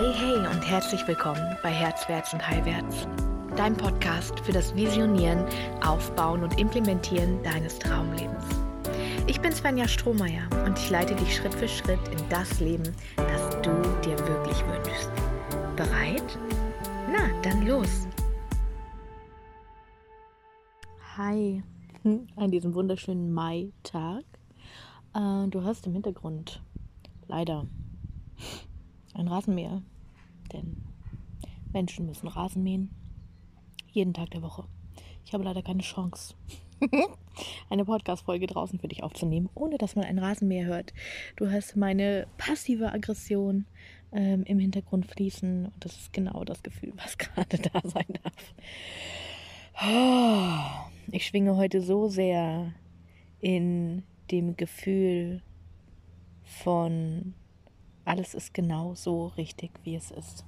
Hey, hey und herzlich willkommen bei Herzwärts und Heilwärts, dein Podcast für das Visionieren, Aufbauen und Implementieren deines Traumlebens. Ich bin Svenja Strohmeier und ich leite dich Schritt für Schritt in das Leben, das du dir wirklich wünschst. Bereit? Na, dann los! Hi, an diesem wunderschönen Mai-Tag. Äh, du hast im Hintergrund leider ein Rasenmäher. Denn Menschen müssen Rasen mähen. Jeden Tag der Woche. Ich habe leider keine Chance, eine Podcast-Folge draußen für dich aufzunehmen, ohne dass man ein Rasenmäher hört. Du hast meine passive Aggression ähm, im Hintergrund fließen und das ist genau das Gefühl, was gerade da sein darf. Oh, ich schwinge heute so sehr in dem Gefühl von alles ist genau so richtig, wie es ist.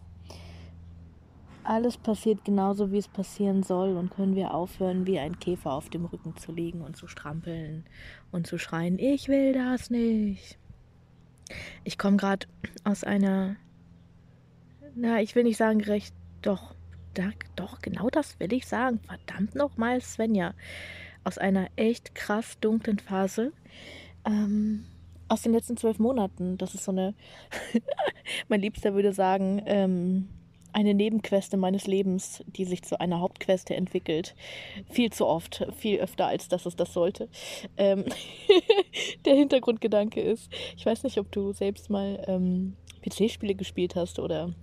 Alles passiert genauso, wie es passieren soll und können wir aufhören, wie ein Käfer auf dem Rücken zu liegen und zu strampeln und zu schreien, ich will das nicht. Ich komme gerade aus einer, na, ich will nicht sagen gerecht, doch, da, doch, genau das will ich sagen. Verdammt nochmal, Svenja. Aus einer echt krass dunklen Phase. Ähm, aus den letzten zwölf Monaten. Das ist so eine, mein Liebster würde sagen, ähm, eine Nebenqueste meines Lebens, die sich zu einer Hauptqueste entwickelt. Viel zu oft, viel öfter, als dass es das sollte. Ähm der Hintergrundgedanke ist, ich weiß nicht, ob du selbst mal ähm, PC-Spiele gespielt hast oder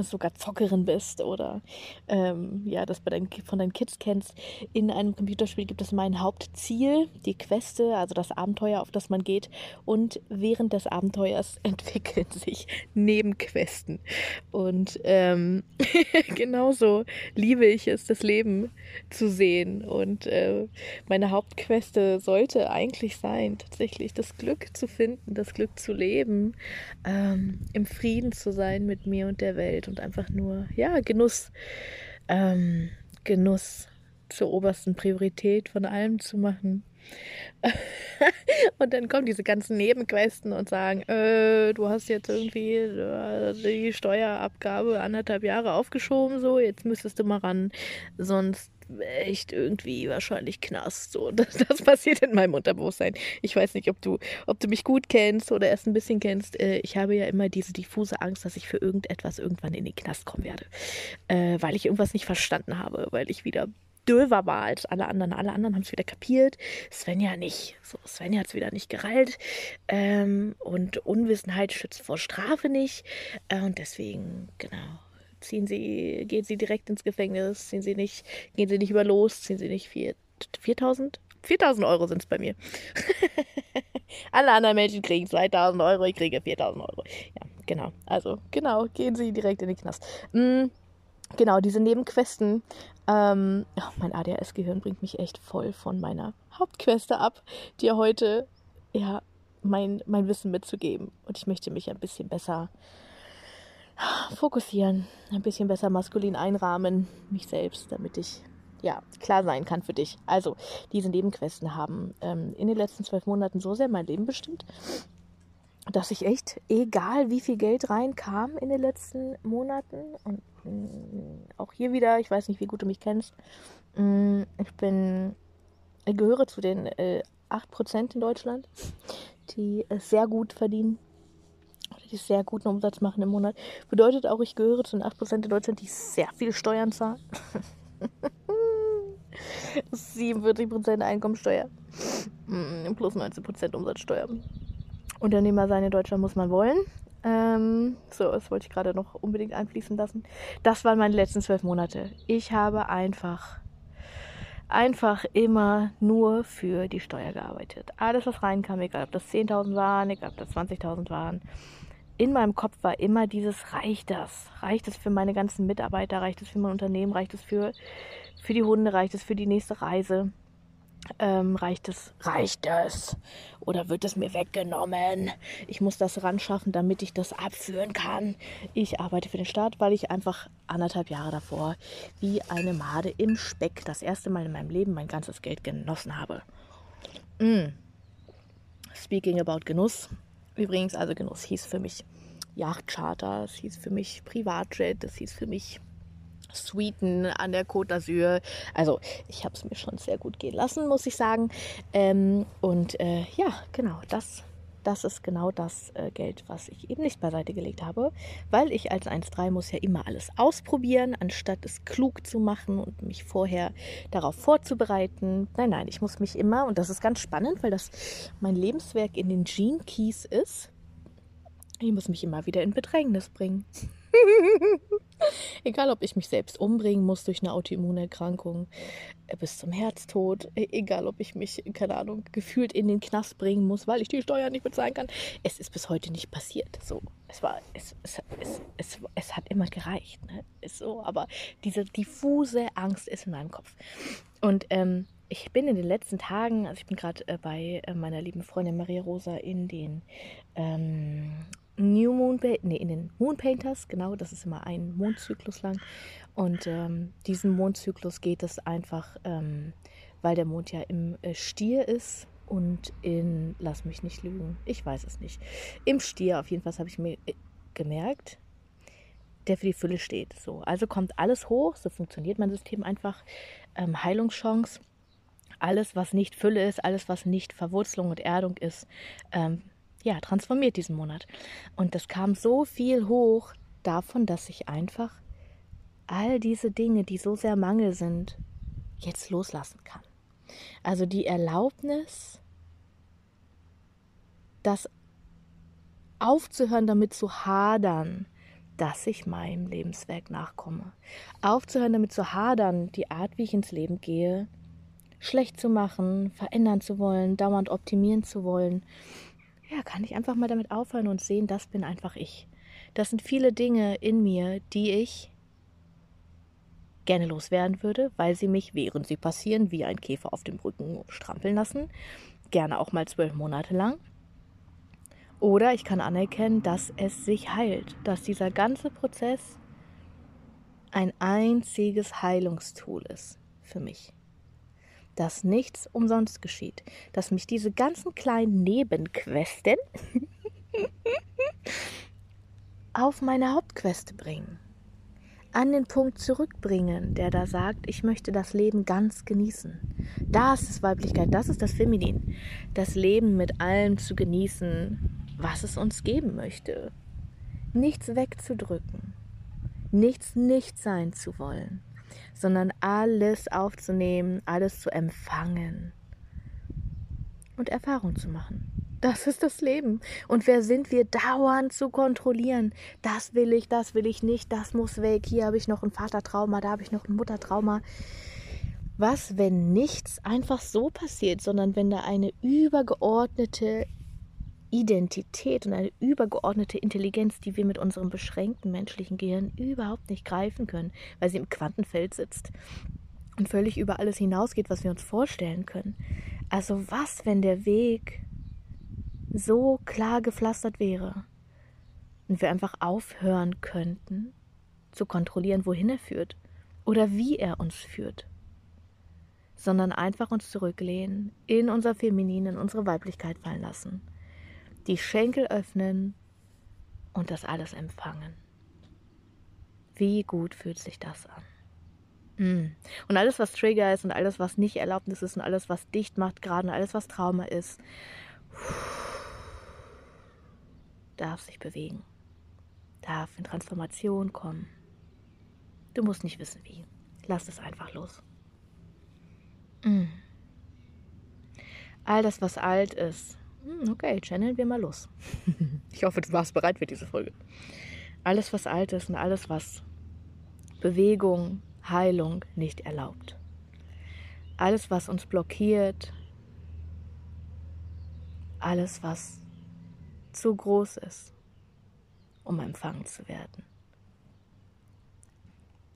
sogar Zockerin bist oder ähm, ja, das bei deinen, von deinen Kids kennst. In einem Computerspiel gibt es mein Hauptziel, die Queste, also das Abenteuer, auf das man geht. Und während des Abenteuers entwickeln sich Nebenquesten. Und ähm, genauso liebe ich es, das Leben zu sehen. Und äh, meine Hauptqueste sollte eigentlich sein, tatsächlich das Glück zu finden, das Glück zu leben, ähm, im Frieden zu sein mit mir und der Welt Welt und einfach nur, ja, Genuss, ähm, Genuss zur obersten Priorität von allem zu machen. und dann kommen diese ganzen Nebenquesten und sagen, äh, du hast jetzt irgendwie äh, die Steuerabgabe anderthalb Jahre aufgeschoben, so, jetzt müsstest du mal ran, sonst echt irgendwie wahrscheinlich Knast. So, das, das, passiert in meinem Unterbewusstsein. Ich weiß nicht, ob du, ob du mich gut kennst oder erst ein bisschen kennst. Äh, ich habe ja immer diese diffuse Angst, dass ich für irgendetwas irgendwann in den Knast kommen werde. Äh, weil ich irgendwas nicht verstanden habe, weil ich wieder döver war als alle anderen. Alle anderen haben es wieder kapiert. Svenja nicht. So, Svenja hat es wieder nicht gereilt. Ähm, und Unwissenheit schützt vor Strafe nicht. Äh, und deswegen, genau, ziehen sie, gehen sie direkt ins Gefängnis, ziehen sie nicht, gehen sie nicht über los, ziehen sie nicht 4000? 4000 Euro sind es bei mir. Alle anderen Menschen kriegen 2000 Euro, ich kriege 4000 Euro. Ja, genau. Also, genau, gehen sie direkt in den Knast. Mhm, genau, diese Nebenquesten. Ähm, oh, mein ADHS-Gehirn bringt mich echt voll von meiner Hauptqueste ab, dir heute, ja, mein, mein Wissen mitzugeben. Und ich möchte mich ein bisschen besser fokussieren, ein bisschen besser maskulin einrahmen, mich selbst, damit ich ja klar sein kann für dich. Also diese Nebenquesten haben ähm, in den letzten zwölf Monaten so sehr mein Leben bestimmt, dass ich echt, egal wie viel Geld reinkam in den letzten Monaten und mh, mm, auch hier wieder, ich weiß nicht, wie gut du mich kennst, mh, mm, ich bin, ich gehöre zu den äh, 8% in Deutschland, die es sehr gut verdienen die sehr guten Umsatz machen im Monat. Bedeutet auch, ich gehöre zu den 8% in Deutschland, die sehr viel Steuern zahlen. 47% Einkommensteuer mm, plus 19% Umsatzsteuer. Unternehmer sein in Deutschland muss man wollen. Ähm, so, das wollte ich gerade noch unbedingt einfließen lassen. Das waren meine letzten zwölf Monate. Ich habe einfach, einfach immer nur für die Steuer gearbeitet. Alles, was reinkam, egal ob das 10.000 waren, egal ob das 20.000 waren in meinem Kopf war immer dieses, reicht das? Reicht es für meine ganzen Mitarbeiter? Reicht es für mein Unternehmen? Reicht es für, für die Hunde? Reicht es für die nächste Reise? Ähm, reicht es? Reicht es? Oder wird es mir weggenommen? Ich muss das ran schaffen, damit ich das abführen kann. Ich arbeite für den Staat, weil ich einfach anderthalb Jahre davor wie eine Made im Speck das erste Mal in meinem Leben mein ganzes Geld genossen habe. Mm. Speaking about Genuss. Übrigens, also Genuss hieß für mich Yachtcharter, es hieß für mich Privatjet, es hieß für mich Suiten an der Côte d'Azur. Also ich habe es mir schon sehr gut gehen lassen, muss ich sagen. Ähm, und äh, ja, genau, das, das ist genau das äh, Geld, was ich eben nicht beiseite gelegt habe, weil ich als 1,3 muss ja immer alles ausprobieren, anstatt es klug zu machen und mich vorher darauf vorzubereiten. Nein, nein, ich muss mich immer, und das ist ganz spannend, weil das mein Lebenswerk in den Gene Keys ist, ich muss mich immer wieder in Bedrängnis bringen. Egal, ob ich mich selbst umbringen muss durch eine Autoimmunerkrankung äh, bis zum Herztod, e-, egal, ob ich mich, keine Ahnung, gefühlt in den Knast bringen muss, weil ich die Steuern nicht bezahlen kann. Es ist bis heute nicht passiert. So, es war, es, es, es, es, es hat immer gereicht. Ne? Ist so, aber diese diffuse Angst ist in meinem Kopf. Und ähm, ich bin in den letzten Tagen, also ich bin gerade äh, bei äh, meiner lieben Freundin Maria Rosa in den ähm, New Moon, nee, in den Moon Painters, genau, das ist immer ein Mondzyklus lang. Und ähm, diesen Mondzyklus geht es einfach, ähm, weil der Mond ja im äh, Stier ist und in, lass mich nicht lügen, ich weiß es nicht, im Stier auf jeden Fall habe ich mir äh, gemerkt, der für die Fülle steht. So, also kommt alles hoch, so funktioniert mein System einfach. Ähm, Heilungschance, alles was nicht Fülle ist, alles was nicht Verwurzelung und Erdung ist, ähm, ja, transformiert diesen Monat. Und das kam so viel hoch davon, dass ich einfach all diese Dinge, die so sehr Mangel sind, jetzt loslassen kann. Also die Erlaubnis, das aufzuhören, damit zu hadern, dass ich meinem Lebenswerk nachkomme. Aufzuhören, damit zu hadern, die Art, wie ich ins Leben gehe, schlecht zu machen, verändern zu wollen, dauernd optimieren zu wollen, ja, kann ich einfach mal damit aufhören und sehen, das bin einfach ich. Das sind viele Dinge in mir, die ich gerne loswerden würde, weil sie mich, während sie passieren, wie ein Käfer auf dem Rücken strampeln lassen. Gerne auch mal zwölf Monate lang. Oder ich kann anerkennen, dass es sich heilt, dass dieser ganze Prozess ein einziges Heilungstool ist für mich dass nichts umsonst geschieht, dass mich diese ganzen kleinen Nebenquesten auf meine Hauptqueste bringen, an den Punkt zurückbringen, der da sagt, ich möchte das Leben ganz genießen. Das ist Weiblichkeit, das ist das Feminin, das Leben mit allem zu genießen, was es uns geben möchte. Nichts wegzudrücken, nichts nicht sein zu wollen sondern alles aufzunehmen, alles zu empfangen und Erfahrung zu machen. Das ist das Leben. Und wer sind wir, dauernd zu kontrollieren? Das will ich, das will ich nicht, das muss weg. Hier habe ich noch ein Vatertrauma, da habe ich noch ein Muttertrauma. Was, wenn nichts einfach so passiert, sondern wenn da eine übergeordnete Identität und eine übergeordnete Intelligenz, die wir mit unserem beschränkten menschlichen Gehirn überhaupt nicht greifen können, weil sie im Quantenfeld sitzt und völlig über alles hinausgeht, was wir uns vorstellen können. Also was, wenn der Weg so klar gepflastert wäre und wir einfach aufhören könnten zu kontrollieren, wohin er führt oder wie er uns führt, sondern einfach uns zurücklehnen, in unser Feminin, in unsere Weiblichkeit fallen lassen die Schenkel öffnen und das alles empfangen. Wie gut fühlt sich das an? Mm. Und alles, was Trigger ist und alles, was nicht Erlaubnis ist und alles, was dicht macht gerade und alles, was Trauma ist, darf sich bewegen, darf in Transformation kommen. Du musst nicht wissen, wie. Lass es einfach los. Mm. All das, was alt ist, okay, channeln wir mal los. ich hoffe, du warst bereit für diese Folge. Alles, was alt ist und alles, was Bewegung, Heilung nicht erlaubt. Alles, was uns blockiert. Alles, was zu groß ist, um empfangen zu werden.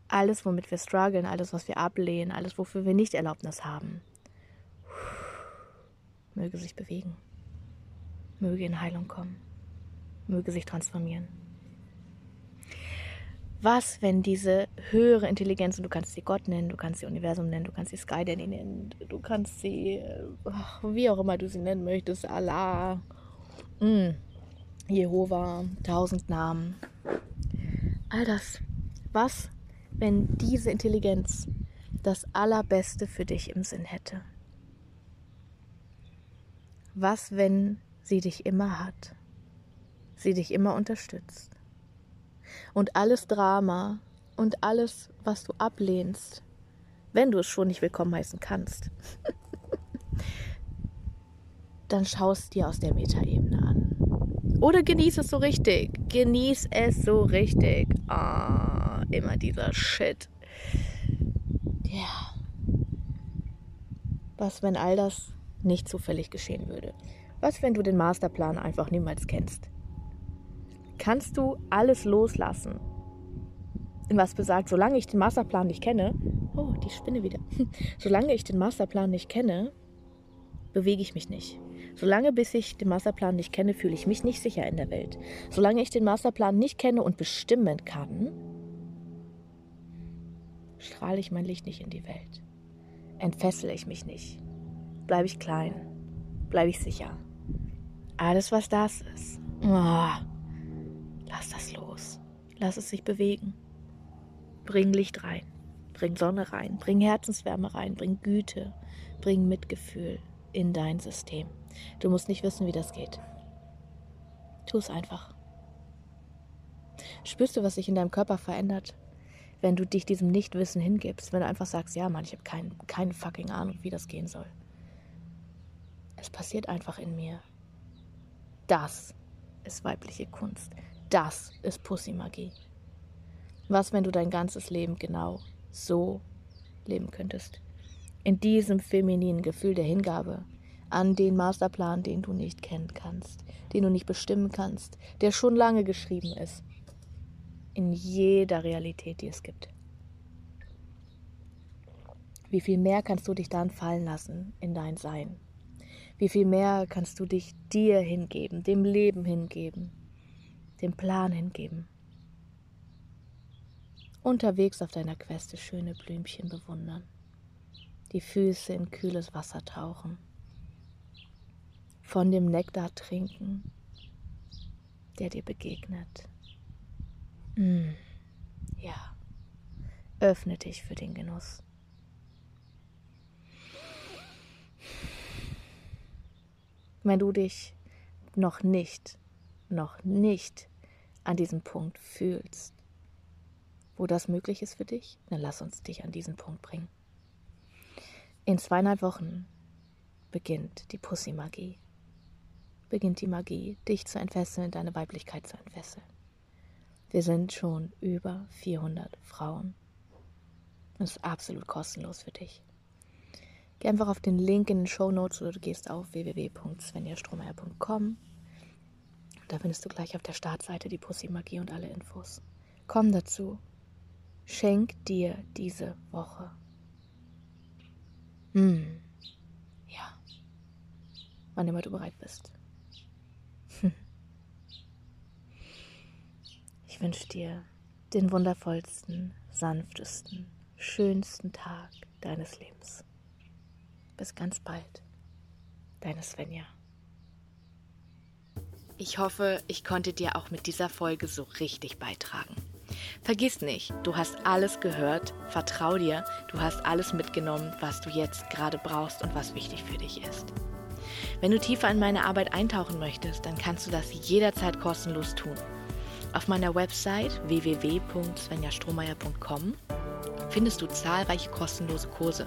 Alles, womit wir strugglen, alles, was wir ablehnen, alles, wofür wir nicht Erlaubnis haben, möge sich bewegen möge in Heilung kommen, möge sich transformieren. Was, wenn diese höhere Intelligenz, und du kannst sie Gott nennen, du kannst sie Universum nennen, du kannst sie Sky Daddy nennen, du kannst sie, wie auch immer du sie nennen möchtest, Allah, mm. Jehova, tausend Namen. All das. Was, wenn diese Intelligenz das Allerbeste für dich im Sinn hätte? Was, wenn sie dich immer hat, sie dich immer unterstützt und alles Drama und alles, was du ablehnst, wenn du es schon nicht willkommen heißen kannst, dann schaust dir aus der Metaebene an. Oder genieß es so richtig. Genieß es so richtig. Ah, immer dieser Shit. Ja. Was, wenn all das nicht zufällig geschehen würde? Was, wenn du den Masterplan einfach niemals kennst? Kannst du alles loslassen? Was besagt, solange ich den Masterplan nicht kenne, oh, die Spinne wieder. solange ich den Masterplan nicht kenne, bewege ich mich nicht. Solange bis ich den Masterplan nicht kenne, fühle ich mich nicht sicher in der Welt. Solange ich den Masterplan nicht kenne und bestimmen kann, strahle ich mein Licht nicht in die Welt. Entfessele ich mich nicht bleibe ich klein, bleibe ich sicher. Alles, was das ist, oh, lass das los. Lass es sich bewegen. Bring Licht rein, bring Sonne rein, bring Herzenswärme rein, bring Güte, bring Mitgefühl in dein System. Du musst nicht wissen, wie das geht. Tu es einfach. Spürst du, was sich in deinem Körper verändert, wenn du dich diesem Nichtwissen hingibst, wenn du einfach sagst, ja, Mann, ich habe kein, keine fucking Ahnung, wie das gehen soll. Es passiert einfach in mir. Das ist weibliche Kunst. Das ist Pussy-Magie. Was, wenn du dein ganzes Leben genau so leben könntest? In diesem femininen Gefühl der Hingabe an den Masterplan, den du nicht kennen kannst, den du nicht bestimmen kannst, der schon lange geschrieben ist. In jeder Realität, die es gibt. Wie viel mehr kannst du dich dann fallen lassen in dein Sein? Wie viel mehr kannst du dich dir hingeben, dem Leben hingeben, dem Plan hingeben. Unterwegs auf deiner Queste schöne Blümchen bewundern, die Füße in kühles Wasser tauchen, von dem Nektar trinken, der dir begegnet. Mm, ja, öffne dich für den Genuss. Wenn du dich noch nicht, noch nicht an diesem Punkt fühlst, wo das möglich ist für dich, dann lass uns dich an diesen Punkt bringen. In zweieinhalb Wochen beginnt die Pussy-Magie. Beginnt die Magie, dich zu entfesseln, deine Weiblichkeit zu entfesseln. Wir sind schon über 400 Frauen. Das ist absolut kostenlos für dich. Geh einfach auf den Link in den Show Notes oder du gehst auf www.svenjastrohmeier.com. Da findest du gleich auf der Startseite die Pussy-Magie und alle Infos. Komm dazu. Schenk dir diese Woche. Hm. Ja. Wann immer du bereit bist. Ich wünsche dir den wundervollsten, sanftesten, schönsten Tag deines Lebens. Bis ganz bald. Deine Svenja. Ich hoffe, ich konnte dir auch mit dieser Folge so richtig beitragen. Vergiss nicht, du hast alles gehört, vertrau dir, du hast alles mitgenommen, was du jetzt gerade brauchst und was wichtig für dich ist. Wenn du tiefer in meine Arbeit eintauchen möchtest, dann kannst du das jederzeit kostenlos tun. Auf meiner Website www.svenjastrohmeier.com findest du zahlreiche kostenlose Kurse,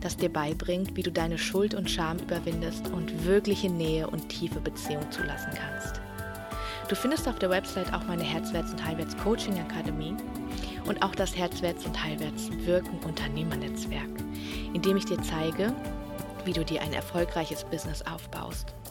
das dir beibringt, wie du deine Schuld und Scham überwindest und wirkliche Nähe und tiefe Beziehung zulassen kannst. Du findest auf der Website auch meine Herzwärts- und Heilwärts Coaching Akademie und auch das Herzwärts- und Heilwärts Wirken Unternehmernetzwerk, in dem ich dir zeige, wie du dir ein erfolgreiches Business aufbaust